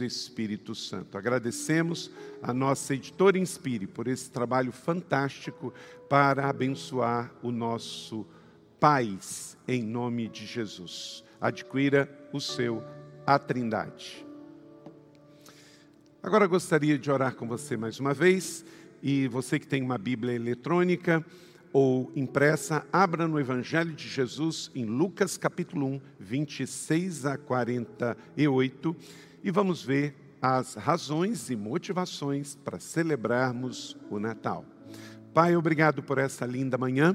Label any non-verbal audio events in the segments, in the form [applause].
Espírito Santo. Agradecemos a nossa editora Inspire por esse trabalho fantástico para abençoar o nosso país, em nome de Jesus. Adquira o seu A Trindade. Agora gostaria de orar com você mais uma vez, e você que tem uma Bíblia eletrônica ou impressa, abra no Evangelho de Jesus em Lucas capítulo 1, 26 a 48 e vamos ver as razões e motivações para celebrarmos o Natal. Pai, obrigado por essa linda manhã.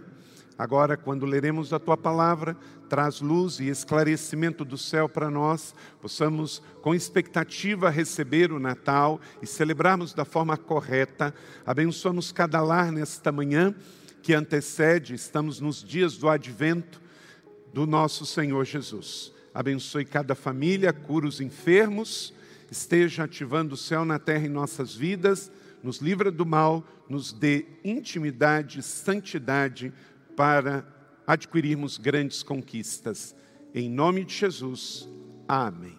Agora, quando leremos a tua palavra, traz luz e esclarecimento do céu para nós, possamos, com expectativa, receber o Natal e celebrarmos da forma correta. Abençoamos cada lar nesta manhã que antecede, estamos nos dias do advento do nosso Senhor Jesus abençoe cada família, cura os enfermos, esteja ativando o céu na terra em nossas vidas, nos livra do mal, nos dê intimidade, santidade para adquirirmos grandes conquistas. Em nome de Jesus, amém.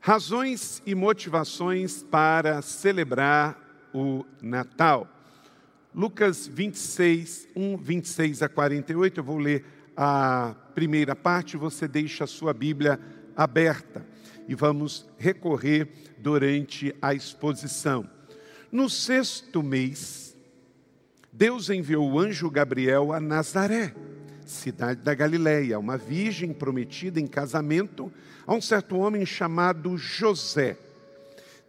Razões e motivações para celebrar o Natal. Lucas 26, 1, 26 a 48, eu vou ler a primeira parte, você deixa a sua Bíblia aberta e vamos recorrer durante a exposição. No sexto mês, Deus enviou o anjo Gabriel a Nazaré, cidade da Galileia, uma virgem prometida em casamento a um certo homem chamado José,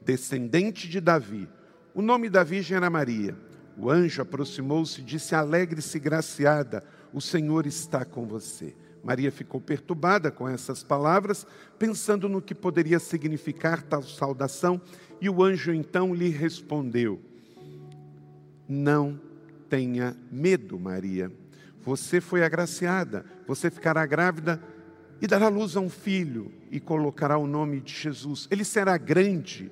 descendente de Davi. O nome da virgem era Maria. O anjo aproximou-se e disse: Alegre-se, graciada, o Senhor está com você. Maria ficou perturbada com essas palavras, pensando no que poderia significar tal saudação, e o anjo então lhe respondeu: Não tenha medo, Maria. Você foi agraciada, você ficará grávida e dará luz a um filho e colocará o nome de Jesus. Ele será grande,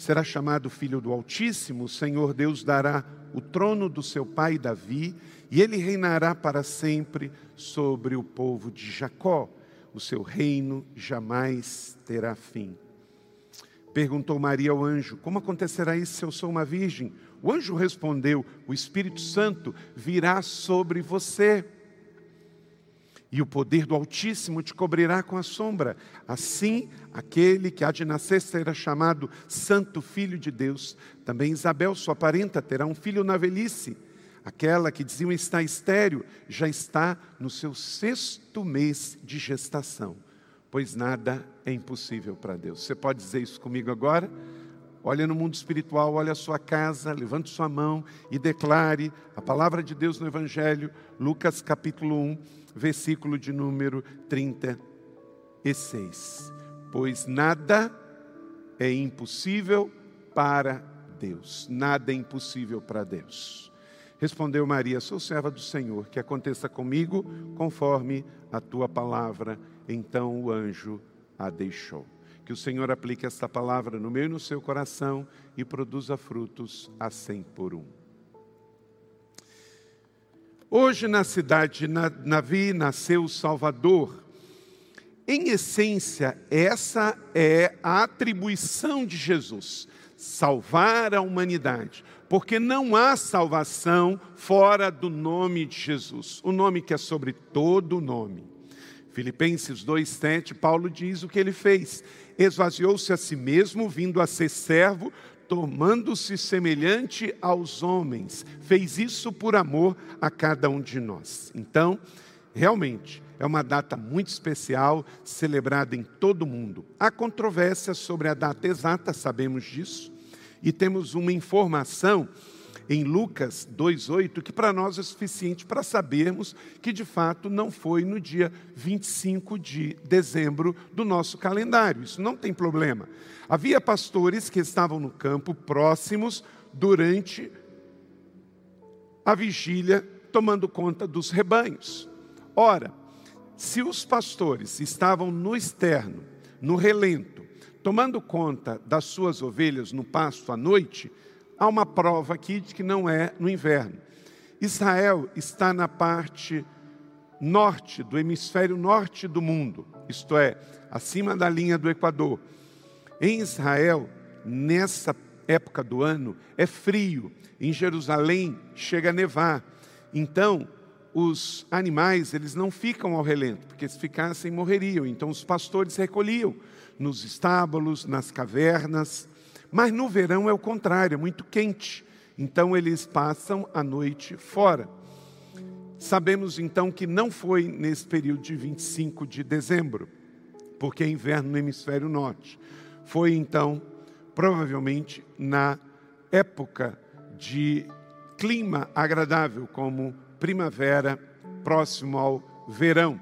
será chamado Filho do Altíssimo. O Senhor Deus dará o trono do seu pai Davi e ele reinará para sempre sobre o povo de Jacó. O seu reino jamais terá fim. Perguntou Maria ao anjo: Como acontecerá isso se eu sou uma virgem? O anjo respondeu: O Espírito Santo virá sobre você. E o poder do Altíssimo te cobrirá com a sombra. Assim, aquele que há de nascer será chamado Santo Filho de Deus. Também Isabel, sua parenta, terá um filho na velhice Aquela que diziam está estéreo, já está no seu sexto mês de gestação, pois nada é impossível para Deus. Você pode dizer isso comigo agora? Olha no mundo espiritual, olha a sua casa, levante sua mão e declare a palavra de Deus no Evangelho, Lucas capítulo 1, versículo de número 36. Pois nada é impossível para Deus, nada é impossível para Deus. Respondeu Maria: Sou serva do Senhor, que aconteça comigo conforme a tua palavra. Então o anjo a deixou. Que o Senhor aplique esta palavra no meu e no seu coração e produza frutos a cem por um. Hoje, na cidade de Navi, nasceu o Salvador. Em essência, essa é a atribuição de Jesus: salvar a humanidade porque não há salvação fora do nome de Jesus, o nome que é sobre todo nome. Filipenses 2,7, Paulo diz o que ele fez: esvaziou-se a si mesmo, vindo a ser servo, tornando-se semelhante aos homens, fez isso por amor a cada um de nós. Então, realmente, é uma data muito especial, celebrada em todo o mundo. Há controvérsia sobre a data exata, sabemos disso e temos uma informação em Lucas 2,8 que para nós é suficiente para sabermos que de fato não foi no dia 25 de dezembro do nosso calendário. Isso não tem problema. Havia pastores que estavam no campo próximos durante a vigília, tomando conta dos rebanhos. Ora, se os pastores estavam no externo, no relento, tomando conta das suas ovelhas no pasto à noite, há uma prova aqui de que não é no inverno. Israel está na parte norte, do hemisfério norte do mundo, isto é, acima da linha do Equador. Em Israel, nessa época do ano, é frio. Em Jerusalém chega a nevar. Então, os animais, eles não ficam ao relento, porque se ficassem morreriam. Então os pastores recolhiam nos estábulos, nas cavernas. Mas no verão é o contrário, é muito quente. Então eles passam a noite fora. Sabemos então que não foi nesse período de 25 de dezembro, porque é inverno no hemisfério norte. Foi então, provavelmente, na época de clima agradável, como primavera, próximo ao verão.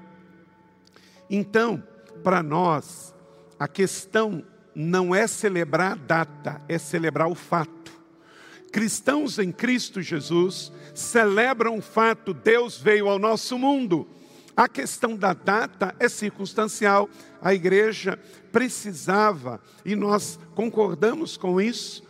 Então, para nós, a questão não é celebrar a data, é celebrar o fato. Cristãos em Cristo Jesus celebram o fato Deus veio ao nosso mundo. A questão da data é circunstancial. A igreja precisava, e nós concordamos com isso,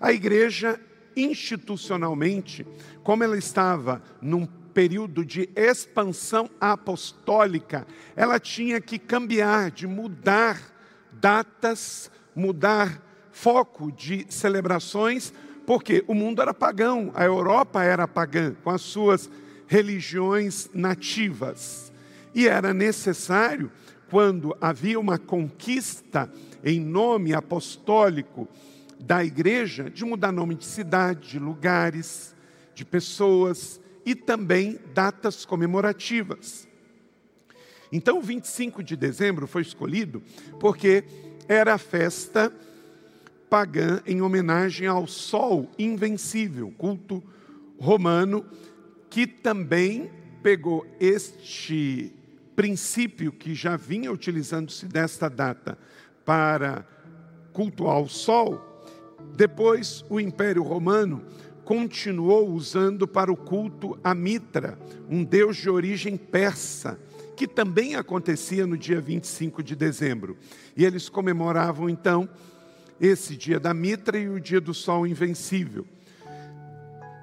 a igreja institucionalmente, como ela estava num período de expansão apostólica, ela tinha que cambiar, de mudar datas, mudar foco de celebrações, porque o mundo era pagão, a Europa era pagã, com as suas religiões nativas. E era necessário, quando havia uma conquista em nome apostólico, da igreja de mudar nome de cidade, de lugares, de pessoas e também datas comemorativas. Então, o 25 de dezembro foi escolhido porque era a festa pagã em homenagem ao Sol Invencível, culto romano, que também pegou este princípio que já vinha utilizando-se desta data para cultuar o Sol. Depois, o Império Romano continuou usando para o culto a Mitra, um deus de origem persa, que também acontecia no dia 25 de dezembro. E eles comemoravam então esse dia da Mitra e o dia do Sol Invencível,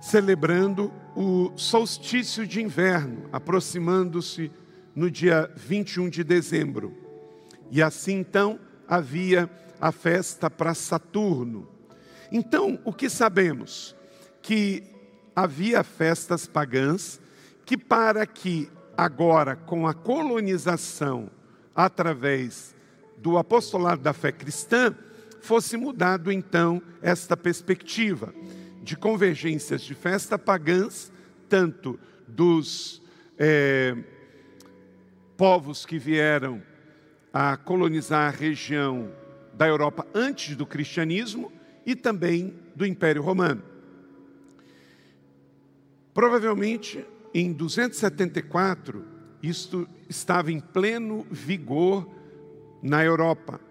celebrando o solstício de inverno, aproximando-se no dia 21 de dezembro. E assim então havia a festa para Saturno então, o que sabemos? Que havia festas pagãs que, para que agora, com a colonização através do apostolado da fé cristã, fosse mudado então esta perspectiva de convergências de festa pagãs, tanto dos é, povos que vieram a colonizar a região da Europa antes do cristianismo, e também do Império Romano. Provavelmente em 274, isto estava em pleno vigor na Europa.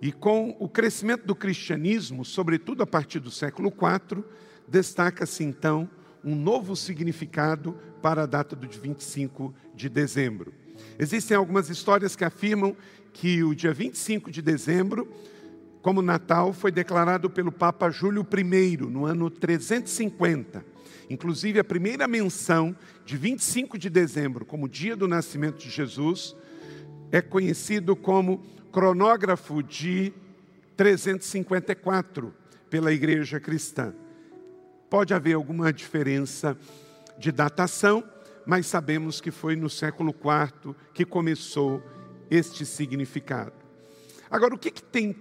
E com o crescimento do cristianismo, sobretudo a partir do século IV, destaca-se então um novo significado para a data do 25 de dezembro. Existem algumas histórias que afirmam que o dia 25 de dezembro como Natal foi declarado pelo Papa Júlio I no ano 350. Inclusive, a primeira menção de 25 de dezembro como dia do nascimento de Jesus é conhecido como cronógrafo de 354 pela Igreja Cristã. Pode haver alguma diferença de datação, mas sabemos que foi no século IV que começou este significado. Agora, o que, que tem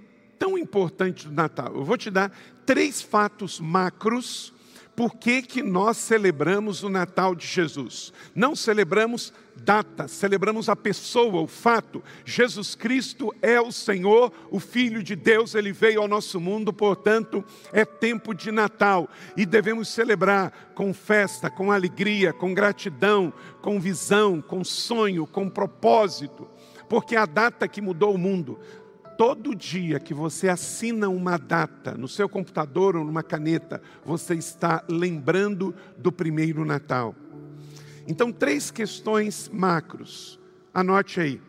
tão importante do Natal. Eu vou te dar três fatos macros por que, que nós celebramos o Natal de Jesus. Não celebramos data, celebramos a pessoa, o fato. Jesus Cristo é o Senhor, o Filho de Deus, ele veio ao nosso mundo, portanto, é tempo de Natal e devemos celebrar com festa, com alegria, com gratidão, com visão, com sonho, com propósito, porque é a data que mudou o mundo, todo dia que você assina uma data no seu computador ou numa caneta, você está lembrando do primeiro Natal. Então, três questões macros. Anote aí,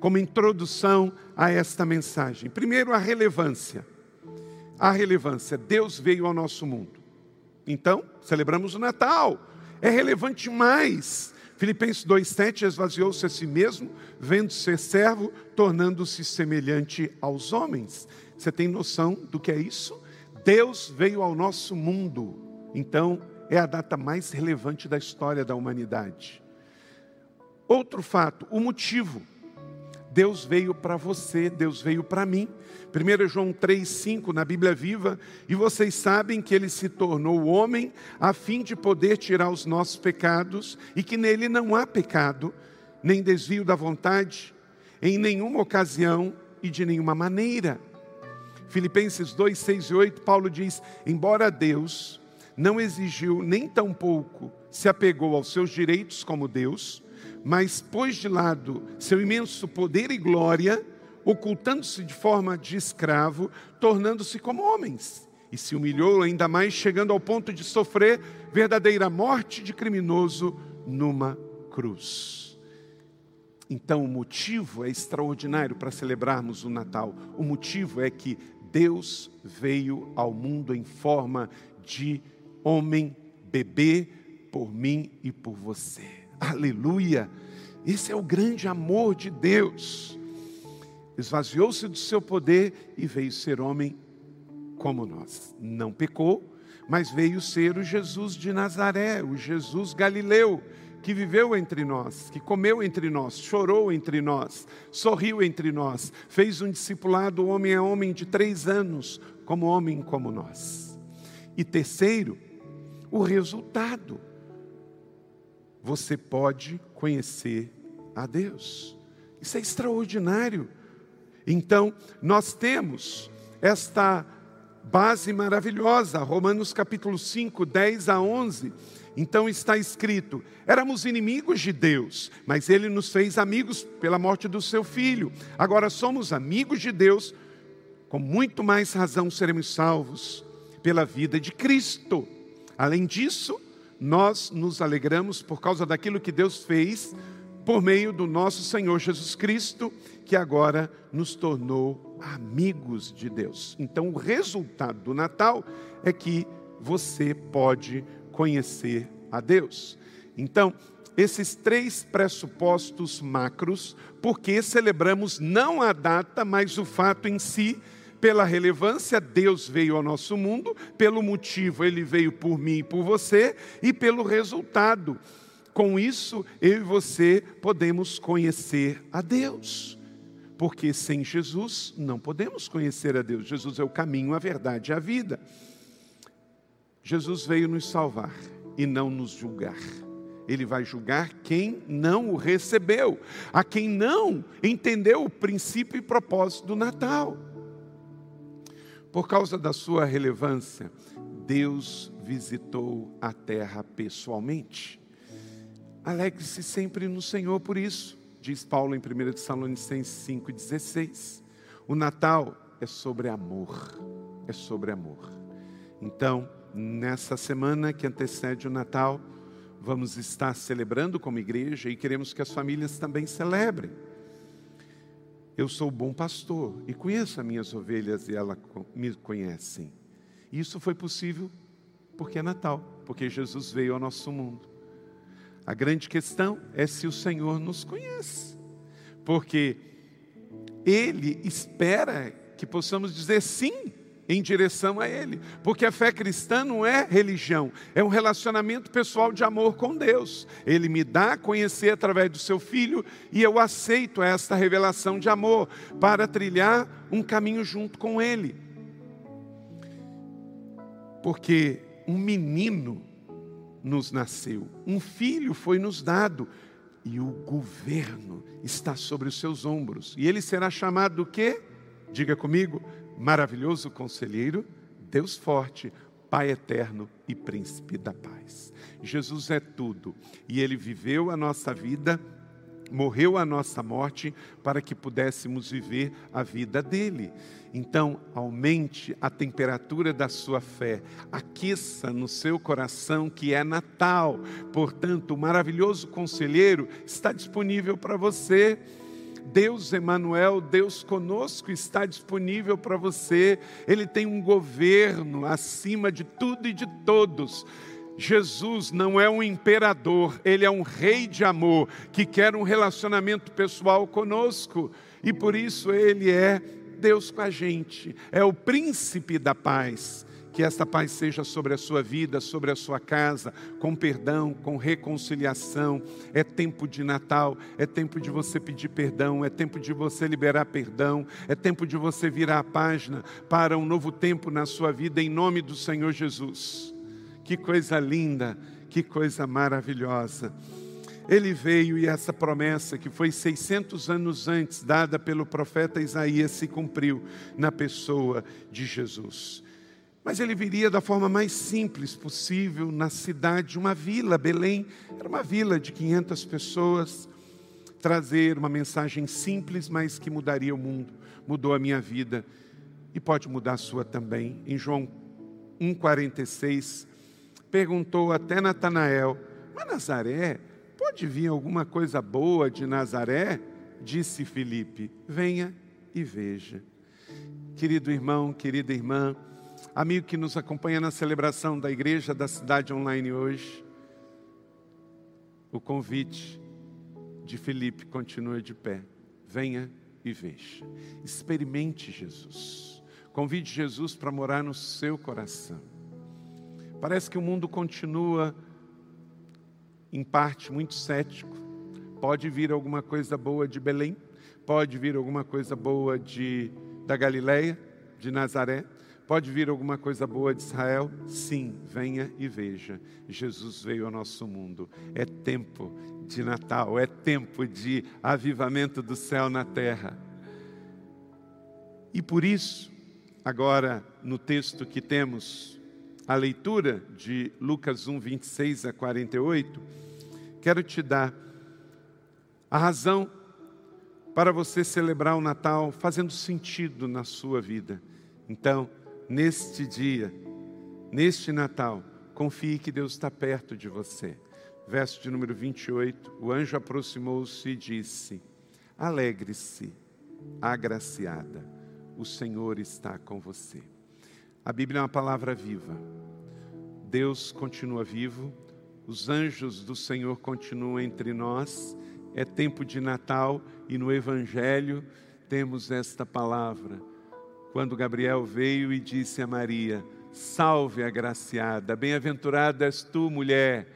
como introdução a esta mensagem. Primeiro, a relevância. A relevância. Deus veio ao nosso mundo. Então, celebramos o Natal. É relevante mais Filipenses 2,7 esvaziou-se a si mesmo, vendo ser servo, tornando-se semelhante aos homens. Você tem noção do que é isso? Deus veio ao nosso mundo, então é a data mais relevante da história da humanidade. Outro fato, o motivo. Deus veio para você, Deus veio para mim. 1 João 3,5 na Bíblia Viva, e vocês sabem que ele se tornou homem a fim de poder tirar os nossos pecados, e que nele não há pecado, nem desvio da vontade, em nenhuma ocasião e de nenhuma maneira. Filipenses 2, 6 e 8, Paulo diz: Embora Deus não exigiu nem tampouco se apegou aos seus direitos como Deus, mas pôs de lado seu imenso poder e glória, ocultando-se de forma de escravo, tornando-se como homens, e se humilhou ainda mais, chegando ao ponto de sofrer verdadeira morte de criminoso numa cruz. Então, o motivo é extraordinário para celebrarmos o Natal. O motivo é que Deus veio ao mundo em forma de homem, bebê, por mim e por você. Aleluia! Esse é o grande amor de Deus. Esvaziou-se do seu poder e veio ser homem como nós. Não pecou, mas veio ser o Jesus de Nazaré, o Jesus galileu, que viveu entre nós, que comeu entre nós, chorou entre nós, sorriu entre nós, fez um discipulado homem a homem de três anos, como homem como nós. E terceiro, o resultado você pode conhecer a Deus. Isso é extraordinário. Então, nós temos esta base maravilhosa, Romanos capítulo 5, 10 a 11. Então está escrito: éramos inimigos de Deus, mas Ele nos fez amigos pela morte do seu filho. Agora somos amigos de Deus, com muito mais razão seremos salvos pela vida de Cristo. Além disso, nós nos alegramos por causa daquilo que Deus fez por meio do nosso Senhor Jesus Cristo, que agora nos tornou amigos de Deus. Então, o resultado do Natal é que você pode conhecer a Deus. Então, esses três pressupostos macros, porque celebramos não a data, mas o fato em si, pela relevância, Deus veio ao nosso mundo, pelo motivo, ele veio por mim e por você, e pelo resultado. Com isso, eu e você podemos conhecer a Deus. Porque sem Jesus não podemos conhecer a Deus. Jesus é o caminho, a verdade e a vida. Jesus veio nos salvar e não nos julgar. Ele vai julgar quem não o recebeu, a quem não entendeu o princípio e propósito do Natal. Por causa da sua relevância, Deus visitou a terra pessoalmente. Alegre-se sempre no Senhor por isso, diz Paulo em 1 Tessalonicenses 5,16. O Natal é sobre amor, é sobre amor. Então, nessa semana que antecede o Natal, vamos estar celebrando como igreja e queremos que as famílias também celebrem. Eu sou bom pastor e conheço as minhas ovelhas e elas me conhecem. Isso foi possível porque é Natal, porque Jesus veio ao nosso mundo. A grande questão é se o Senhor nos conhece, porque Ele espera que possamos dizer sim em direção a Ele. Porque a fé cristã não é religião, é um relacionamento pessoal de amor com Deus. Ele me dá a conhecer através do seu filho e eu aceito esta revelação de amor para trilhar um caminho junto com Ele. Porque um menino nos nasceu, um filho foi nos dado e o governo está sobre os seus ombros. E ele será chamado do quê? Diga comigo, maravilhoso conselheiro, Deus forte, Pai eterno e príncipe da paz. Jesus é tudo e ele viveu a nossa vida, morreu a nossa morte para que pudéssemos viver a vida dele. Então, aumente a temperatura da sua fé, aqueça no seu coração que é Natal. Portanto, o maravilhoso conselheiro está disponível para você. Deus Emanuel, Deus conosco, está disponível para você. Ele tem um governo acima de tudo e de todos. Jesus não é um imperador, ele é um rei de amor que quer um relacionamento pessoal conosco e por isso ele é Deus com a gente, é o príncipe da paz. Que esta paz seja sobre a sua vida, sobre a sua casa, com perdão, com reconciliação. É tempo de Natal, é tempo de você pedir perdão, é tempo de você liberar perdão, é tempo de você virar a página para um novo tempo na sua vida, em nome do Senhor Jesus. Que coisa linda, que coisa maravilhosa. Ele veio e essa promessa, que foi 600 anos antes, dada pelo profeta Isaías, se cumpriu na pessoa de Jesus. Mas ele viria da forma mais simples possível, na cidade, uma vila, Belém, era uma vila de 500 pessoas, trazer uma mensagem simples, mas que mudaria o mundo, mudou a minha vida e pode mudar a sua também. Em João 1,46, perguntou até Natanael: Mas Nazaré, pode vir alguma coisa boa de Nazaré? Disse Filipe: Venha e veja. Querido irmão, querida irmã, amigo que nos acompanha na celebração da igreja da cidade online hoje, o convite de Filipe continua de pé. Venha e veja. Experimente Jesus. Convide Jesus para morar no seu coração. Parece que o mundo continua, em parte, muito cético. Pode vir alguma coisa boa de Belém, pode vir alguma coisa boa de, da Galileia, de Nazaré, pode vir alguma coisa boa de Israel? Sim, venha e veja. Jesus veio ao nosso mundo. É tempo de Natal, é tempo de avivamento do céu na terra. E por isso, agora no texto que temos a leitura de Lucas 1, 26 a 48, quero te dar a razão para você celebrar o Natal fazendo sentido na sua vida. Então, neste dia, neste Natal, confie que Deus está perto de você. Verso de número 28, o anjo aproximou-se e disse: Alegre-se, agraciada, o Senhor está com você. A Bíblia é uma palavra viva. Deus continua vivo, os anjos do Senhor continuam entre nós. É tempo de Natal e no Evangelho temos esta palavra. Quando Gabriel veio e disse a Maria: Salve, agraciada, bem-aventurada és tu, mulher,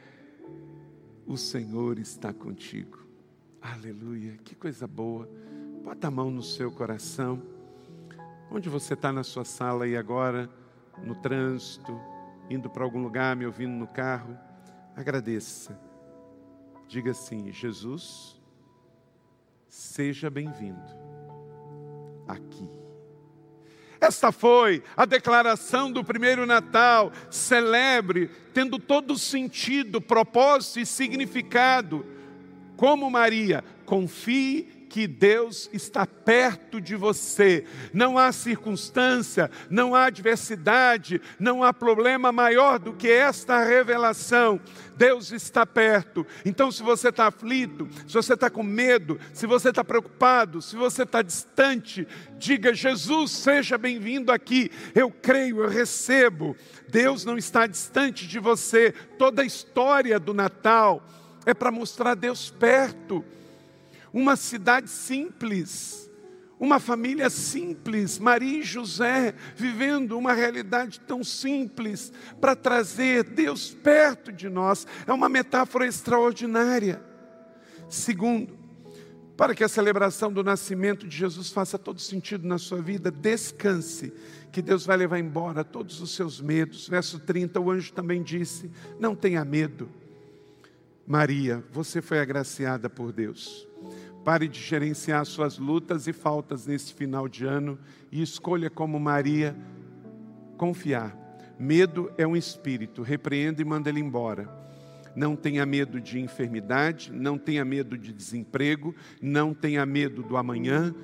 o Senhor está contigo. Aleluia, que coisa boa. Bota a mão no seu coração. Onde você está na sua sala e agora? no trânsito, indo para algum lugar, me ouvindo no carro, agradeça. Diga assim: Jesus, seja bem-vindo aqui. Esta foi a declaração do primeiro Natal. Celebre, tendo todo sentido, propósito e significado. Como Maria, confie que Deus está perto de você. Não há circunstância, não há adversidade, não há problema maior do que esta revelação. Deus está perto. Então, se você está aflito, se você está com medo, se você está preocupado, se você está distante, diga: Jesus, seja bem-vindo aqui. Eu creio, eu recebo. Deus não está distante de você. Toda a história do Natal é para mostrar Deus perto uma cidade simples, uma família simples, Maria e José vivendo uma realidade tão simples para trazer Deus perto de nós, é uma metáfora extraordinária. Segundo, para que a celebração do nascimento de Jesus faça todo sentido na sua vida, descanse, que Deus vai levar embora todos os seus medos. Verso 30, o anjo também disse: Não tenha medo. Maria, você foi agraciada por Deus. Pare de gerenciar suas lutas e faltas nesse final de ano e escolha como Maria confiar. Medo é um espírito, repreenda e manda ele embora. Não tenha medo de enfermidade, não tenha medo de desemprego, não tenha medo do amanhã.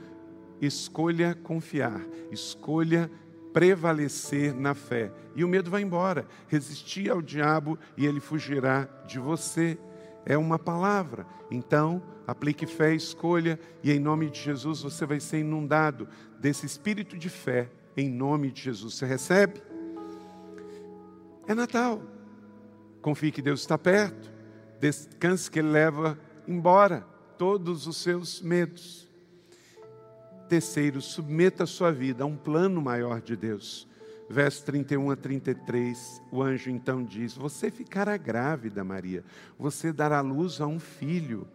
Escolha confiar, escolha prevalecer na fé. E o medo vai embora. Resistir ao diabo e ele fugirá de você. É uma palavra. Então, aplique fé, escolha, e em nome de Jesus você vai ser inundado desse espírito de fé, em nome de Jesus. Você recebe? É Natal. Confie que Deus está perto. Descanse que Ele leva embora todos os seus medos. Terceiro, submeta a sua vida a um plano maior de Deus. Verso 31 a 33, o anjo então diz: Você ficará grávida, Maria, você dará luz a um filho,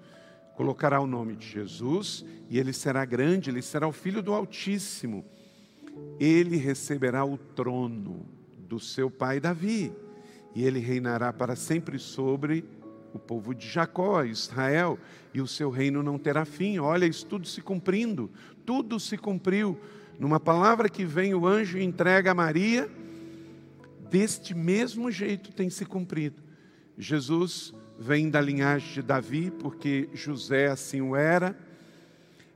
colocará o nome de Jesus, e ele será grande, ele será o filho do Altíssimo. Ele receberá o trono do seu pai Davi, e ele reinará para sempre sobre o povo de Jacó, Israel, e o seu reino não terá fim. Olha, isso tudo se cumprindo, tudo se cumpriu. Numa palavra que vem, o anjo entrega a Maria, deste mesmo jeito tem se cumprido. Jesus vem da linhagem de Davi, porque José assim o era.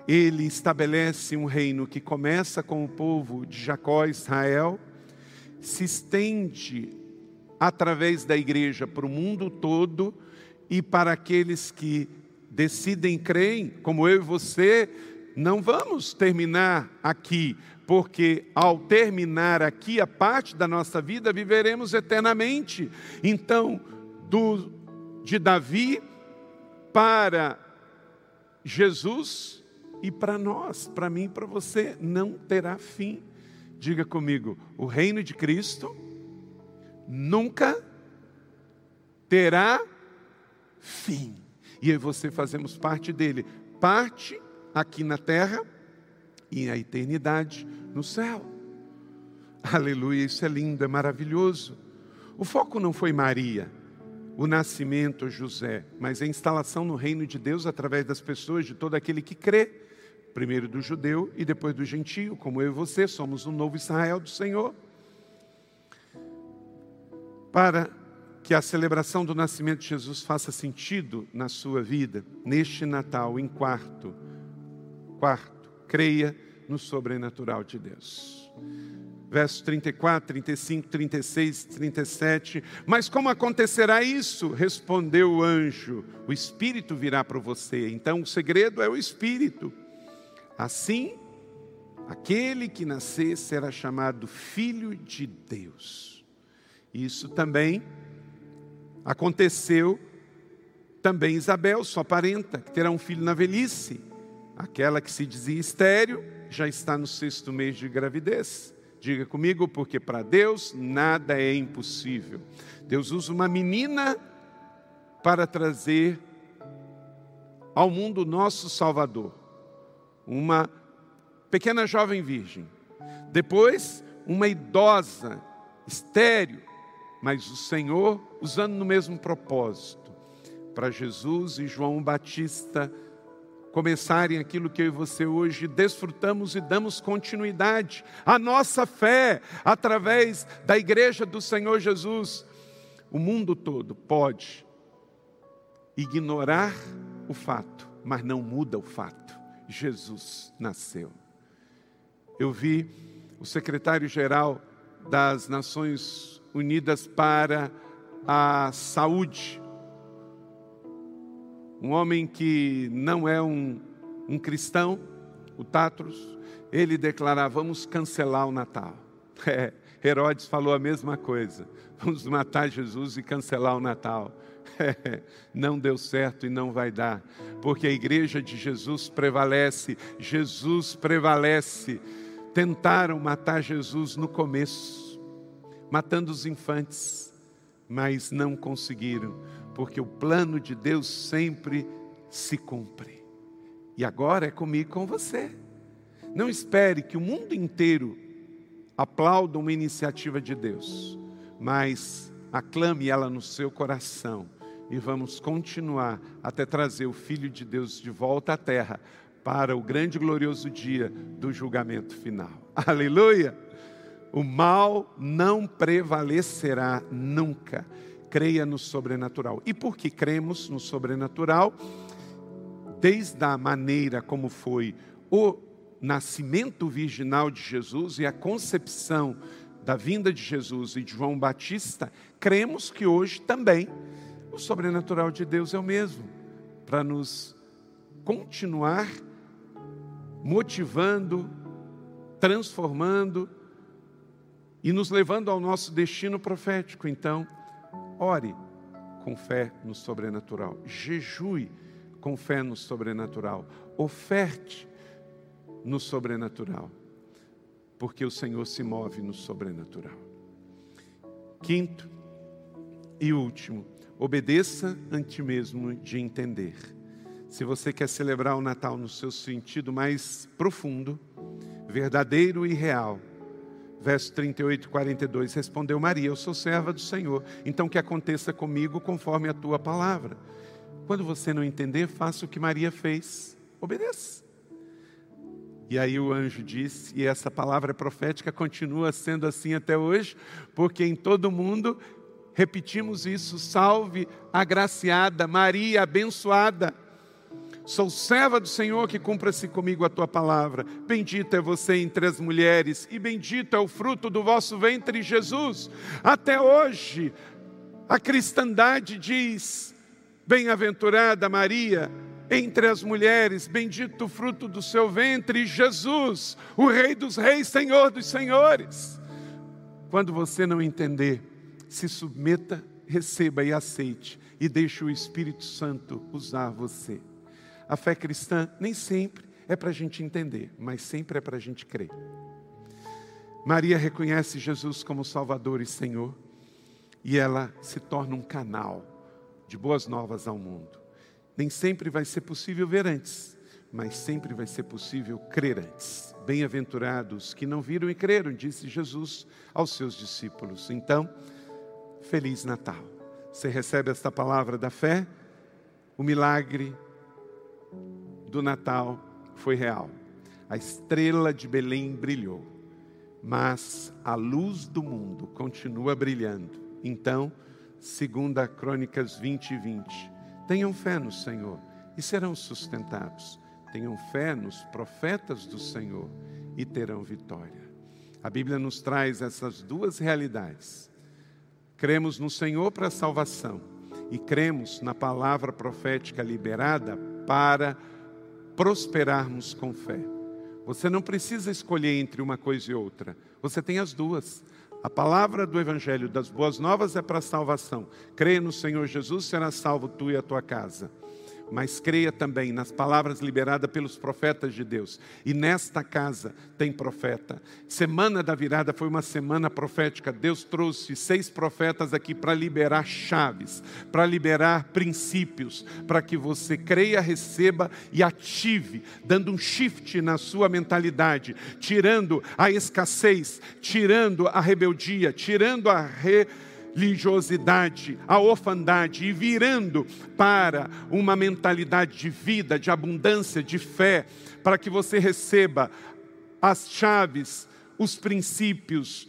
Ele estabelece um reino que começa com o povo de Jacó, Israel, se estende através da igreja para o mundo todo e para aqueles que decidem crer, como eu e você, não vamos terminar aqui, porque ao terminar aqui a parte da nossa vida, viveremos eternamente. Então, do, de Davi para Jesus e para nós, para mim e para você, não terá fim. Diga comigo, o reino de Cristo nunca terá fim. E eu e você fazemos parte dele, parte aqui na terra e a eternidade no céu. Aleluia, isso é lindo, é maravilhoso. O foco não foi Maria, o nascimento José, mas a instalação no reino de Deus através das pessoas, de todo aquele que crê, primeiro do judeu e depois do gentio, como eu e você somos o novo Israel do Senhor. Para que a celebração do nascimento de Jesus faça sentido na sua vida, neste Natal, em quarto, Quarto, creia no sobrenatural de Deus. Versos 34, 35, 36, 37. Mas como acontecerá isso? Respondeu o anjo: O Espírito virá para você. Então o segredo é o Espírito. Assim, aquele que nascer será chamado Filho de Deus. Isso também aconteceu também Isabel, sua parenta, que terá um filho na velhice. Aquela que se dizia estéreo já está no sexto mês de gravidez. Diga comigo, porque para Deus nada é impossível. Deus usa uma menina para trazer ao mundo nosso Salvador, uma pequena jovem virgem. Depois, uma idosa, estéreo, mas o Senhor usando no mesmo propósito, para Jesus e João Batista começarem aquilo que eu e você hoje desfrutamos e damos continuidade. A nossa fé, através da igreja do Senhor Jesus. O mundo todo pode ignorar o fato, mas não muda o fato. Jesus nasceu. Eu vi o secretário-geral das Nações Unidas para a Saúde, um homem que não é um, um cristão, o Tatros, ele declarava: vamos cancelar o Natal. [laughs] É, Herodes falou a mesma coisa: vamos matar Jesus e cancelar o Natal. [laughs] Não deu certo e não vai dar, porque a igreja de Jesus prevalece, Jesus prevalece. Tentaram matar Jesus no começo, matando os infantes, mas não conseguiram, porque o plano de Deus sempre se cumpre. E agora é comigo com você. Não espere que o mundo inteiro aplauda uma iniciativa de Deus, mas aclame ela no seu coração e vamos continuar até trazer o Filho de Deus de volta à terra para o grande e glorioso dia do julgamento final. [laughs] Aleluia! O mal não prevalecerá nunca creia no sobrenatural. E por que cremos no sobrenatural? Desde a maneira como foi o nascimento virginal de Jesus e a concepção da vinda de Jesus e de João Batista, cremos que hoje também o sobrenatural de Deus é o mesmo, para nos continuar motivando, transformando e nos levando ao nosso destino profético. Então, Ore com fé no sobrenatural. Jejue com fé no sobrenatural. Oferte no sobrenatural. Porque o Senhor se move no sobrenatural. Quinto e último, obedeça ante mesmo de entender. Se você quer celebrar o Natal no seu sentido mais profundo, verdadeiro e real, verso 38 e 42, respondeu Maria: Eu sou serva do Senhor, então que aconteça comigo conforme a tua palavra. Quando você não entender, faça o que Maria fez, obedeça. E aí o anjo disse, e essa palavra profética continua sendo assim até hoje, porque em todo mundo repetimos isso: salve agraciada, Maria abençoada. Sou serva do Senhor que cumpra-se comigo a tua palavra. Bendita é você entre as mulheres, e bendito é o fruto do vosso ventre, Jesus. Até hoje, a cristandade diz: Bem-aventurada Maria, entre as mulheres, bendito o fruto do seu ventre, Jesus, o Rei dos Reis, Senhor dos Senhores. Quando você não entender, se submeta, receba e aceite, e deixe o Espírito Santo usar você. A fé cristã nem sempre é para a gente entender, mas sempre é para a gente crer. Maria reconhece Jesus como Salvador e Senhor, e ela se torna um canal de boas novas ao mundo. Nem sempre vai ser possível ver antes, mas sempre vai ser possível crer antes. Bem-aventurados que não viram e creram, disse Jesus aos seus discípulos. Então, Feliz Natal. Você recebe esta palavra da fé, o milagre do Natal foi real. A estrela de Belém brilhou, mas a luz do mundo continua brilhando. Então, segundo a Crônicas 20 e 20, tenham fé no Senhor e serão sustentados. Tenham fé nos profetas do Senhor e terão vitória. A Bíblia nos traz essas duas realidades. Cremos no Senhor para a salvação e cremos na palavra profética liberada para prosperarmos com fé. Você não precisa escolher entre uma coisa e outra, você tem as duas. A palavra do Evangelho das Boas Novas é para a salvação. Creia no Senhor Jesus, será salvo tu e a tua casa mas creia também nas palavras liberadas pelos profetas de Deus. E nesta casa tem profeta. Semana da virada foi uma semana profética. Deus trouxe seis profetas aqui para liberar chaves, para liberar princípios, para que você creia, receba e ative, dando um shift na sua mentalidade, tirando a escassez, tirando a rebeldia, tirando a re religiosidade, a orfandade e virando para uma mentalidade de vida, de abundância, de fé, para que você receba as chaves, os princípios,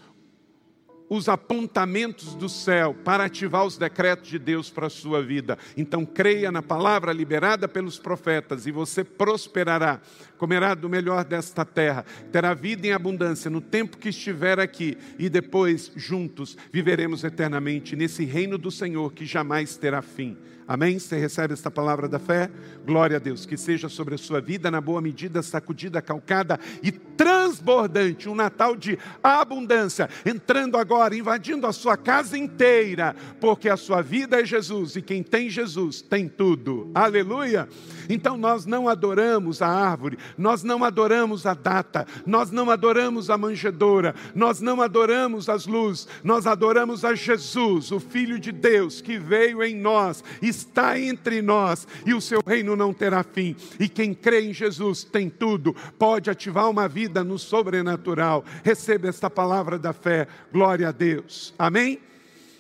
os apontamentos do céu para ativar os decretos de Deus para a sua vida. Então creia na palavra liberada pelos profetas e você prosperará, comerá do melhor desta terra, terá vida em abundância no tempo que estiver aqui e depois juntos viveremos eternamente nesse reino do Senhor que jamais terá fim. Amém? Você recebe esta palavra da fé? Glória a Deus. Que seja sobre a sua vida, na boa medida, sacudida, calcada e transbordante. Um Natal de abundância. Entrando agora, invadindo a sua casa inteira. Porque a sua vida é Jesus. E quem tem Jesus tem tudo. Aleluia. Então nós não adoramos a árvore. Nós não adoramos a data. Nós não adoramos a manjedoura. Nós não adoramos as luzes. Nós adoramos a Jesus, o Filho de Deus, que veio em nós e está entre nós e o seu reino não terá fim. E quem crê em Jesus tem tudo, pode ativar uma vida no sobrenatural. Receba esta palavra da fé. Glória a Deus. Amém?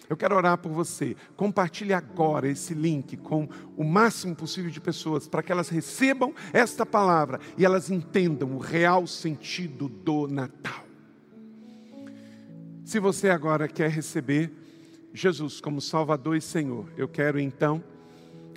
Eu quero orar por você. Compartilhe agora esse link com o máximo possível de pessoas para que elas recebam esta palavra e elas entendam o real sentido do Natal. Se você agora quer receber Jesus como Salvador e Senhor, eu quero então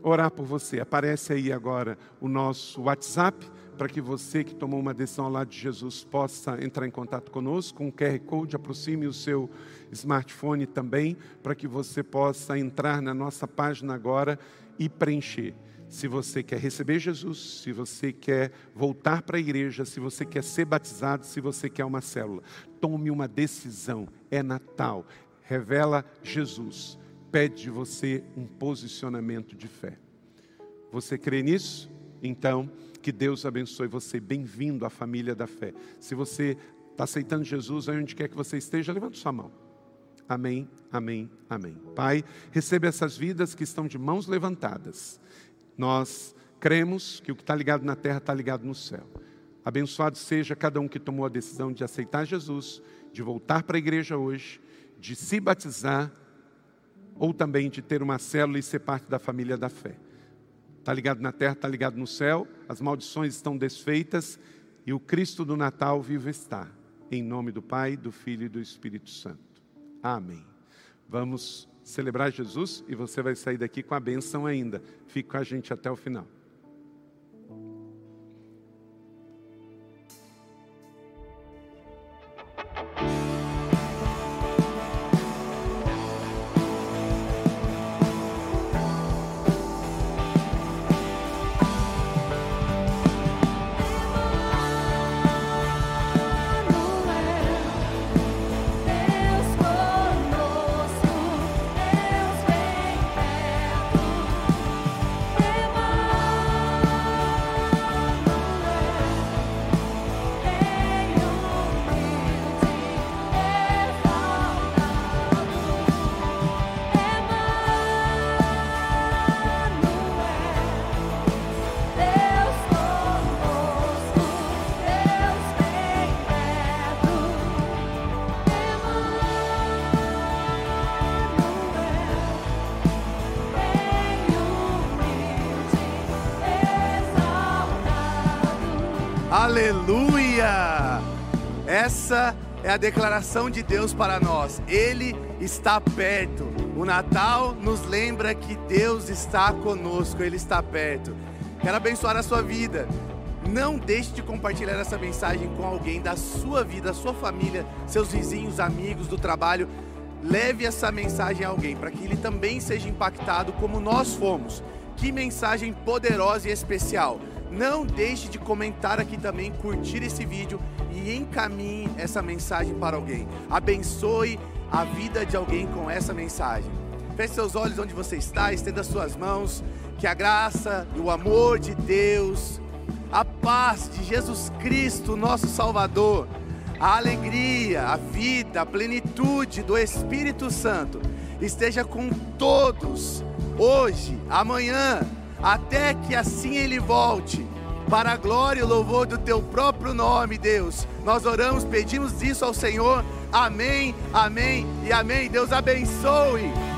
orar por você. Aparece aí agora o nosso WhatsApp para que você que tomou uma decisão ao lado de Jesus possa entrar em contato conosco com o QR Code, aproxime o seu smartphone também, para que você possa entrar na nossa página agora e preencher. Se você quer receber Jesus, se você quer voltar para a igreja, se você quer ser batizado, se você quer uma célula, tome uma decisão. É Natal, revela Jesus. pede de você um posicionamento de fé. Você crê nisso? Então, que Deus abençoe você. Bem-vindo à família da fé. Se você está aceitando Jesus, aí onde quer que você esteja, levante sua mão. Amém, amém, amém. Pai, receba essas vidas que estão de mãos levantadas. Nós cremos que o que está ligado na terra está ligado no céu. Abençoado seja cada um que tomou a decisão de aceitar Jesus, de voltar para a igreja hoje, de se batizar ou também de ter uma célula e ser parte da família da fé. Está ligado na terra, está ligado no céu, as maldições estão desfeitas e o Cristo do Natal vivo está. Em nome do Pai, do Filho e do Espírito Santo. Amém. Vamos celebrar Jesus e você vai sair daqui com a bênção ainda. Fique com a gente até o final. Aleluia! Essa é a declaração de Deus para nós. Ele está perto. O Natal nos lembra que Deus está conosco, Ele está perto. Quero abençoar a sua vida. Não deixe de compartilhar essa mensagem com alguém da sua vida, da sua família, seus vizinhos, amigos do trabalho. Leve essa mensagem a alguém para que ele também seja impactado como nós fomos. Que mensagem poderosa e especial. Não deixe de comentar aqui também, curtir esse vídeo e encaminhe essa mensagem para alguém. Abençoe a vida de alguém com essa mensagem. Feche seus olhos onde você está, estenda suas mãos. Que a graça e o amor de Deus, a paz de Jesus Cristo, nosso Salvador, a alegria, a vida, a plenitude do Espírito Santo esteja com todos, hoje, amanhã até que assim ele volte. Para a glória e louvor do teu próprio nome, Deus. Nós oramos, pedimos isso ao Senhor. Amém, amém e amém. Deus abençoe.